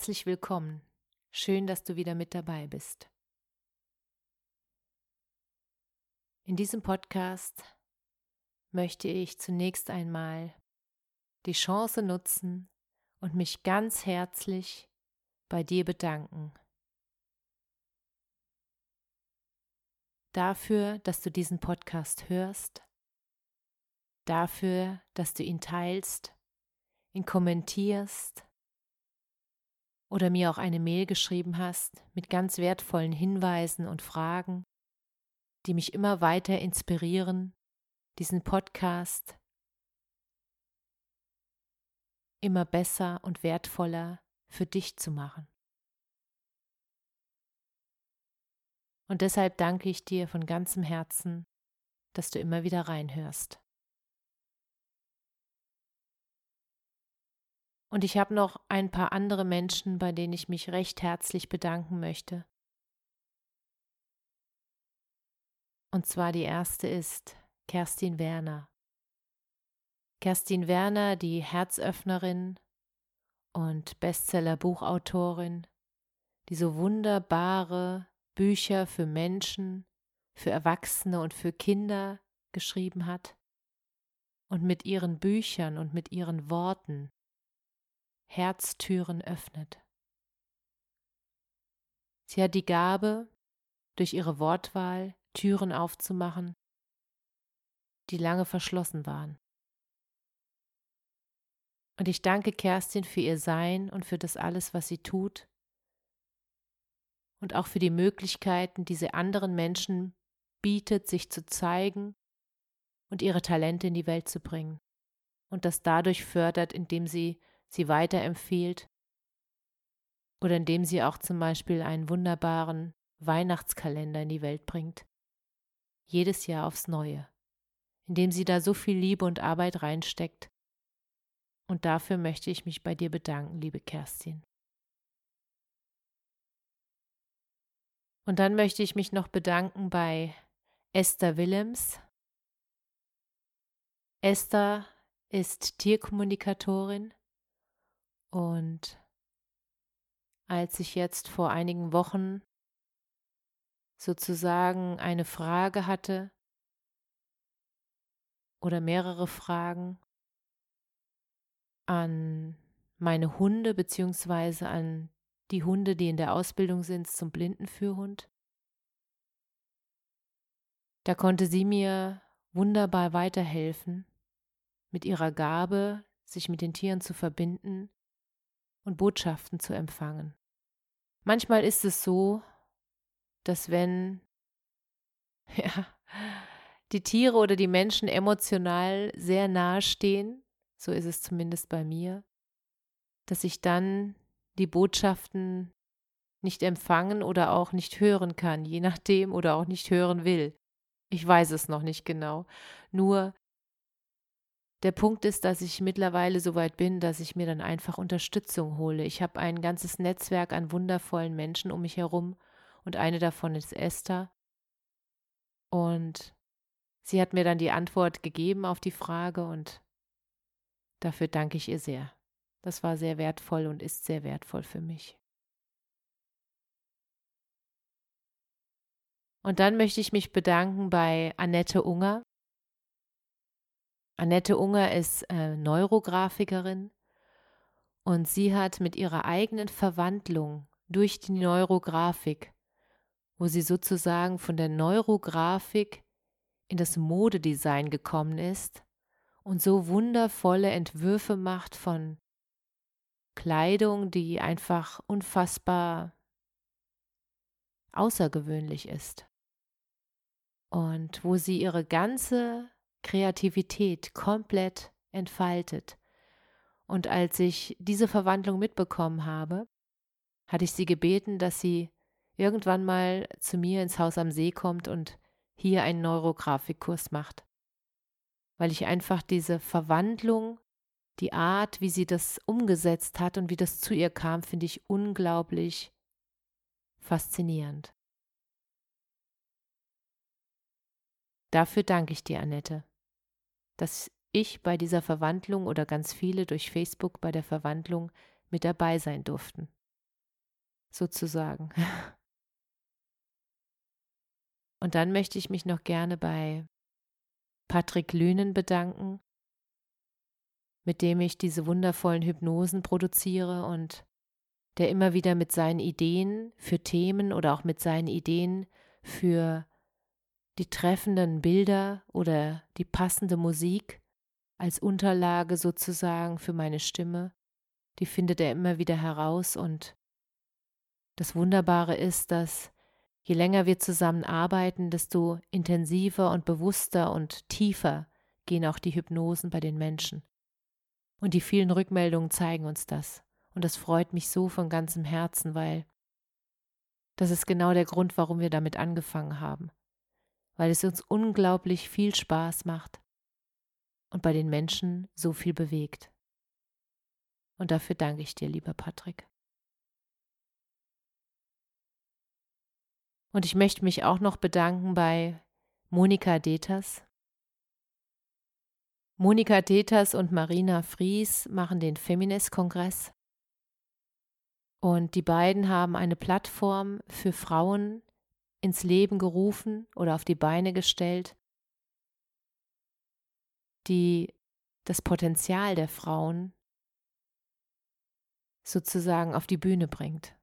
Herzlich willkommen. Schön, dass du wieder mit dabei bist. In diesem Podcast möchte ich zunächst einmal die Chance nutzen und mich ganz herzlich bei dir bedanken. Dafür, dass du diesen Podcast hörst, dafür, dass du ihn teilst, ihn kommentierst oder mir auch eine Mail geschrieben hast mit ganz wertvollen Hinweisen und Fragen die mich immer weiter inspirieren, diesen Podcast immer besser und wertvoller für dich zu machen. Und deshalb danke ich dir von ganzem Herzen, dass du immer wieder reinhörst. Und ich habe noch ein paar andere Menschen, bei denen ich mich recht herzlich bedanken möchte, Und zwar die erste ist Kerstin Werner. Kerstin Werner, die Herzöffnerin und Bestseller-Buchautorin, die so wunderbare Bücher für Menschen, für Erwachsene und für Kinder geschrieben hat und mit ihren Büchern und mit ihren Worten Herztüren öffnet. Sie hat die Gabe, durch ihre Wortwahl Türen aufzumachen, die lange verschlossen waren. Und ich danke Kerstin für ihr Sein und für das alles, was sie tut und auch für die Möglichkeiten, die sie anderen Menschen bietet, sich zu zeigen und ihre Talente in die Welt zu bringen und das dadurch fördert, indem sie sie weiterempfiehlt oder indem sie auch zum Beispiel einen wunderbaren Weihnachtskalender in die Welt bringt, jedes Jahr aufs Neue, indem sie da so viel Liebe und Arbeit reinsteckt. Und dafür möchte ich mich bei dir bedanken, liebe Kerstin. Und dann möchte ich mich noch bedanken bei Esther Willems. Esther ist Tierkommunikatorin und als ich jetzt vor einigen Wochen sozusagen eine Frage hatte oder mehrere Fragen an meine Hunde beziehungsweise an die Hunde, die in der Ausbildung sind zum Blindenführhund. Da konnte sie mir wunderbar weiterhelfen, mit ihrer Gabe, sich mit den Tieren zu verbinden und Botschaften zu empfangen. Manchmal ist es so, dass wenn ja, die Tiere oder die Menschen emotional sehr nahe stehen, so ist es zumindest bei mir, dass ich dann die Botschaften nicht empfangen oder auch nicht hören kann, je nachdem oder auch nicht hören will. Ich weiß es noch nicht genau. Nur der Punkt ist, dass ich mittlerweile so weit bin, dass ich mir dann einfach Unterstützung hole. Ich habe ein ganzes Netzwerk an wundervollen Menschen um mich herum und eine davon ist Esther. Und sie hat mir dann die Antwort gegeben auf die Frage und dafür danke ich ihr sehr. Das war sehr wertvoll und ist sehr wertvoll für mich. Und dann möchte ich mich bedanken bei Annette Unger. Annette Unger ist äh, Neurografikerin und sie hat mit ihrer eigenen Verwandlung durch die Neurografik wo sie sozusagen von der Neurografik in das Modedesign gekommen ist und so wundervolle Entwürfe macht von Kleidung, die einfach unfassbar außergewöhnlich ist. Und wo sie ihre ganze Kreativität komplett entfaltet. Und als ich diese Verwandlung mitbekommen habe, hatte ich sie gebeten, dass sie irgendwann mal zu mir ins Haus am See kommt und hier einen Neurografikkurs macht. Weil ich einfach diese Verwandlung, die Art, wie sie das umgesetzt hat und wie das zu ihr kam, finde ich unglaublich faszinierend. Dafür danke ich dir, Annette, dass ich bei dieser Verwandlung oder ganz viele durch Facebook bei der Verwandlung mit dabei sein durften. Sozusagen. Und dann möchte ich mich noch gerne bei Patrick Lünen bedanken, mit dem ich diese wundervollen Hypnosen produziere und der immer wieder mit seinen Ideen für Themen oder auch mit seinen Ideen für die treffenden Bilder oder die passende Musik als Unterlage sozusagen für meine Stimme, die findet er immer wieder heraus und das Wunderbare ist, dass je länger wir zusammen arbeiten, desto intensiver und bewusster und tiefer gehen auch die Hypnosen bei den Menschen. Und die vielen Rückmeldungen zeigen uns das. Und das freut mich so von ganzem Herzen, weil das ist genau der Grund, warum wir damit angefangen haben weil es uns unglaublich viel Spaß macht und bei den Menschen so viel bewegt. Und dafür danke ich dir, lieber Patrick. Und ich möchte mich auch noch bedanken bei Monika Deters. Monika Deters und Marina Fries machen den Feminist-Kongress. Und die beiden haben eine Plattform für Frauen ins Leben gerufen oder auf die Beine gestellt, die das Potenzial der Frauen sozusagen auf die Bühne bringt.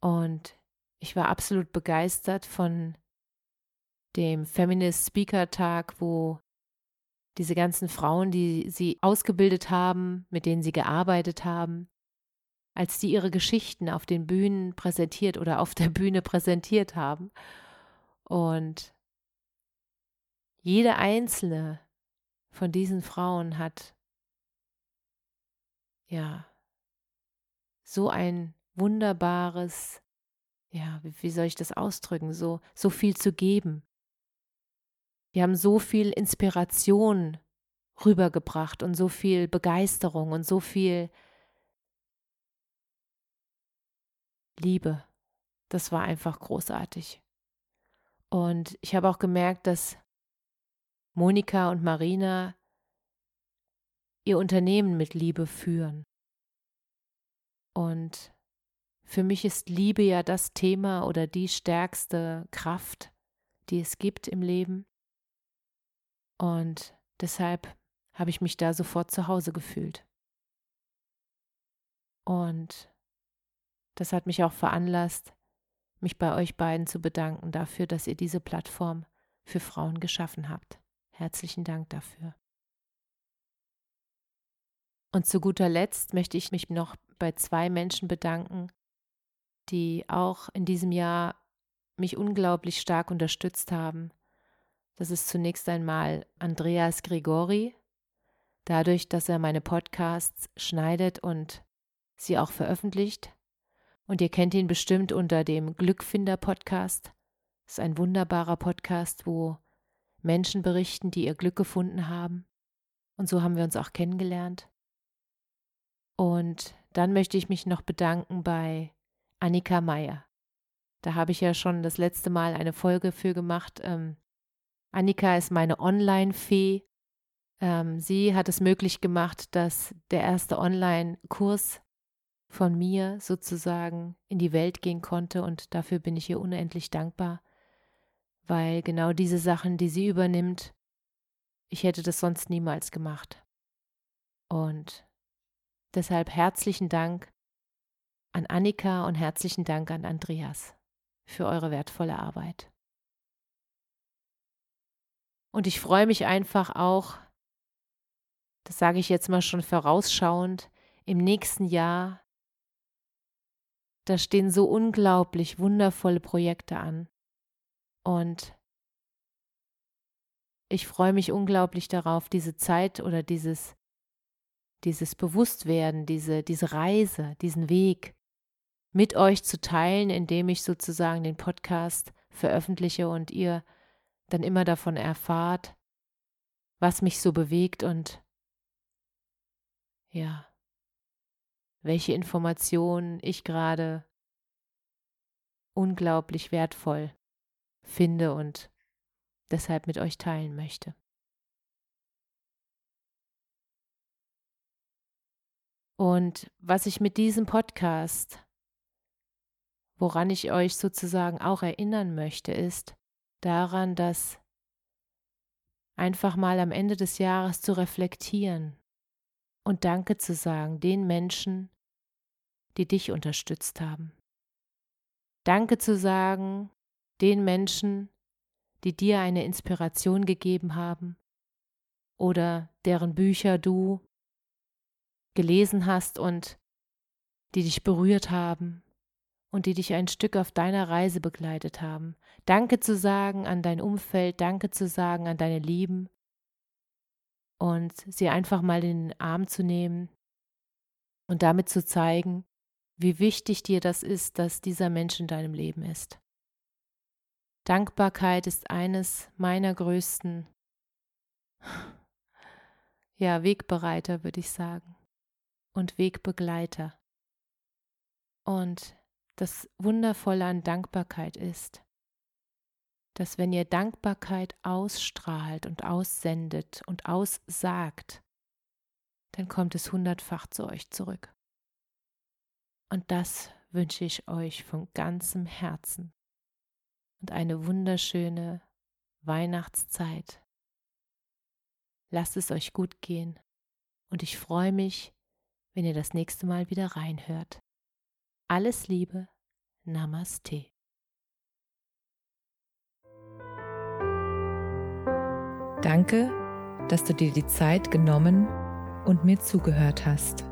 Und ich war absolut begeistert von dem Feminist Speaker Tag, wo diese ganzen Frauen, die sie ausgebildet haben, mit denen sie gearbeitet haben, als die ihre Geschichten auf den Bühnen präsentiert oder auf der Bühne präsentiert haben. Und jede einzelne von diesen Frauen hat ja so ein wunderbares, ja, wie soll ich das ausdrücken, so, so viel zu geben. Die haben so viel Inspiration rübergebracht und so viel Begeisterung und so viel Liebe. Das war einfach großartig. Und ich habe auch gemerkt, dass Monika und Marina ihr Unternehmen mit Liebe führen. Und für mich ist Liebe ja das Thema oder die stärkste Kraft, die es gibt im Leben. Und deshalb habe ich mich da sofort zu Hause gefühlt. Und das hat mich auch veranlasst, mich bei euch beiden zu bedanken dafür, dass ihr diese Plattform für Frauen geschaffen habt. Herzlichen Dank dafür. Und zu guter Letzt möchte ich mich noch bei zwei Menschen bedanken, die auch in diesem Jahr mich unglaublich stark unterstützt haben. Das ist zunächst einmal Andreas Grigori, dadurch, dass er meine Podcasts schneidet und sie auch veröffentlicht, und ihr kennt ihn bestimmt unter dem Glückfinder Podcast. Das ist ein wunderbarer Podcast, wo Menschen berichten, die ihr Glück gefunden haben. Und so haben wir uns auch kennengelernt. Und dann möchte ich mich noch bedanken bei Annika Meyer. Da habe ich ja schon das letzte Mal eine Folge für gemacht. Ähm, Annika ist meine Online-Fee. Ähm, sie hat es möglich gemacht, dass der erste Online-Kurs von mir sozusagen in die Welt gehen konnte und dafür bin ich ihr unendlich dankbar, weil genau diese Sachen, die sie übernimmt, ich hätte das sonst niemals gemacht. Und deshalb herzlichen Dank an Annika und herzlichen Dank an Andreas für eure wertvolle Arbeit. Und ich freue mich einfach auch, das sage ich jetzt mal schon vorausschauend, im nächsten Jahr da stehen so unglaublich wundervolle Projekte an. Und ich freue mich unglaublich darauf, diese Zeit oder dieses, dieses Bewusstwerden, diese, diese Reise, diesen Weg mit euch zu teilen, indem ich sozusagen den Podcast veröffentliche und ihr dann immer davon erfahrt, was mich so bewegt und ja, welche Informationen ich gerade unglaublich wertvoll finde und deshalb mit euch teilen möchte. Und was ich mit diesem Podcast, woran ich euch sozusagen auch erinnern möchte, ist daran, dass einfach mal am Ende des Jahres zu reflektieren und Danke zu sagen den Menschen, die dich unterstützt haben. Danke zu sagen den Menschen, die dir eine Inspiration gegeben haben oder deren Bücher du gelesen hast und die dich berührt haben und die dich ein Stück auf deiner Reise begleitet haben. Danke zu sagen an dein Umfeld, danke zu sagen an deine Lieben und sie einfach mal in den Arm zu nehmen und damit zu zeigen, wie wichtig dir das ist, dass dieser Mensch in deinem Leben ist. Dankbarkeit ist eines meiner größten ja, Wegbereiter, würde ich sagen, und Wegbegleiter. Und das Wundervolle an Dankbarkeit ist, dass wenn ihr Dankbarkeit ausstrahlt und aussendet und aussagt, dann kommt es hundertfach zu euch zurück. Und das wünsche ich euch von ganzem Herzen und eine wunderschöne Weihnachtszeit. Lasst es euch gut gehen und ich freue mich, wenn ihr das nächste Mal wieder reinhört. Alles Liebe, Namaste. Danke, dass du dir die Zeit genommen und mir zugehört hast.